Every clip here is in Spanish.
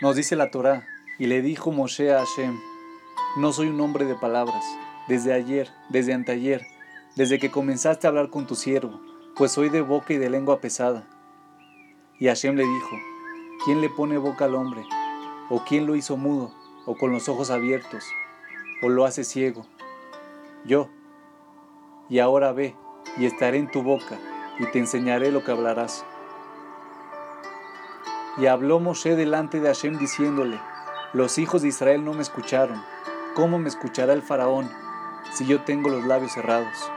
Nos dice la Torá, y le dijo Moshe a Hashem, no soy un hombre de palabras, desde ayer, desde anteayer, desde que comenzaste a hablar con tu siervo, pues soy de boca y de lengua pesada. Y Hashem le dijo, ¿quién le pone boca al hombre? ¿O quién lo hizo mudo, o con los ojos abiertos, o lo hace ciego? Yo. Y ahora ve, y estaré en tu boca, y te enseñaré lo que hablarás. Y habló Moshe delante de Hashem diciéndole, los hijos de Israel no me escucharon, ¿cómo me escuchará el faraón si yo tengo los labios cerrados?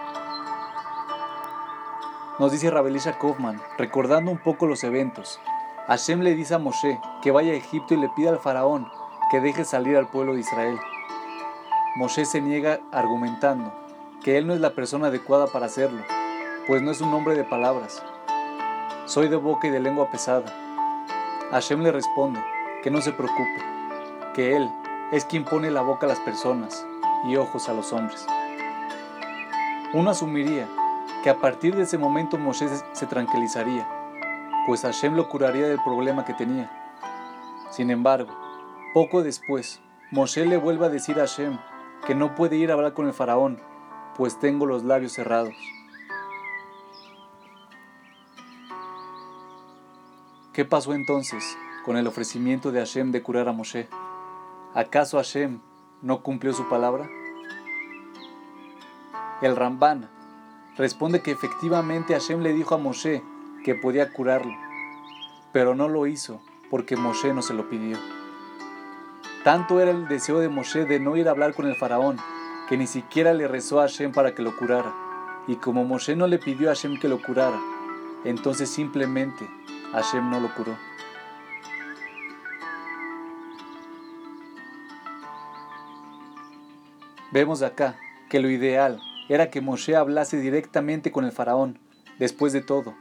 Nos dice Rabelisha Kaufman, recordando un poco los eventos. Hashem le dice a Moshe que vaya a Egipto y le pida al faraón que deje salir al pueblo de Israel. Moshe se niega argumentando que él no es la persona adecuada para hacerlo, pues no es un hombre de palabras. Soy de boca y de lengua pesada. Hashem le responde que no se preocupe, que él es quien pone la boca a las personas y ojos a los hombres. Uno asumiría que a partir de ese momento Moshe se tranquilizaría, pues Hashem lo curaría del problema que tenía. Sin embargo, poco después, Moshe le vuelve a decir a Hashem que no puede ir a hablar con el faraón, pues tengo los labios cerrados. ¿Qué pasó entonces con el ofrecimiento de Hashem de curar a Moshe? ¿Acaso Hashem no cumplió su palabra? El Ramban responde que efectivamente Hashem le dijo a Moshe que podía curarlo, pero no lo hizo porque Moshe no se lo pidió. Tanto era el deseo de Moshe de no ir a hablar con el faraón, que ni siquiera le rezó a Hashem para que lo curara. Y como Moshe no le pidió a Hashem que lo curara, entonces simplemente Hashem no lo curó. Vemos acá que lo ideal era que Moshe hablase directamente con el faraón. Después de todo,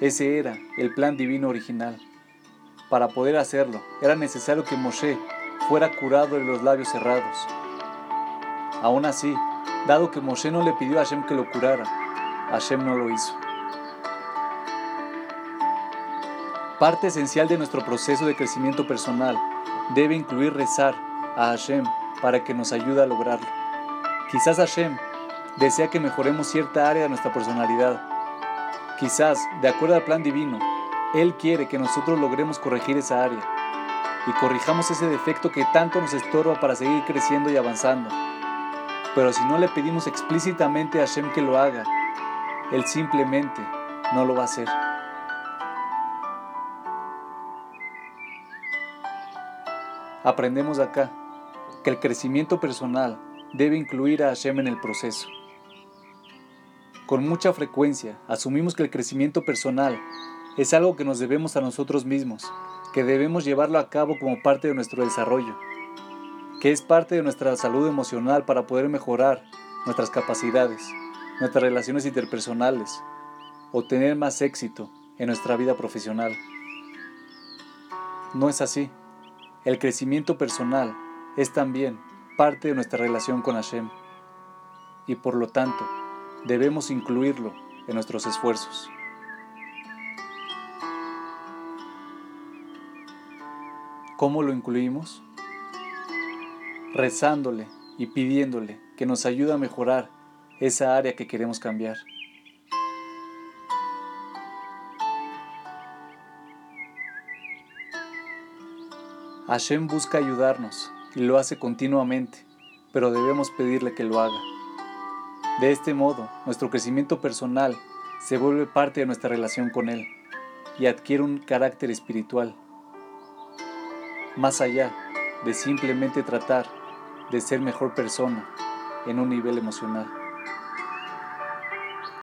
ese era el plan divino original. Para poder hacerlo, era necesario que Moshe fuera curado de los labios cerrados. Aún así, dado que Moshe no le pidió a Hashem que lo curara, Hashem no lo hizo. Parte esencial de nuestro proceso de crecimiento personal debe incluir rezar a Hashem para que nos ayude a lograrlo. Quizás Hashem desea que mejoremos cierta área de nuestra personalidad. Quizás, de acuerdo al plan divino, Él quiere que nosotros logremos corregir esa área y corrijamos ese defecto que tanto nos estorba para seguir creciendo y avanzando. Pero si no le pedimos explícitamente a Hashem que lo haga, Él simplemente no lo va a hacer. Aprendemos acá que el crecimiento personal debe incluir a Hashem en el proceso. Con mucha frecuencia asumimos que el crecimiento personal es algo que nos debemos a nosotros mismos, que debemos llevarlo a cabo como parte de nuestro desarrollo, que es parte de nuestra salud emocional para poder mejorar nuestras capacidades, nuestras relaciones interpersonales o tener más éxito en nuestra vida profesional. No es así. El crecimiento personal es también parte de nuestra relación con Hashem y por lo tanto debemos incluirlo en nuestros esfuerzos. ¿Cómo lo incluimos? Rezándole y pidiéndole que nos ayude a mejorar esa área que queremos cambiar. Hashem busca ayudarnos y lo hace continuamente, pero debemos pedirle que lo haga. De este modo, nuestro crecimiento personal se vuelve parte de nuestra relación con Él y adquiere un carácter espiritual, más allá de simplemente tratar de ser mejor persona en un nivel emocional.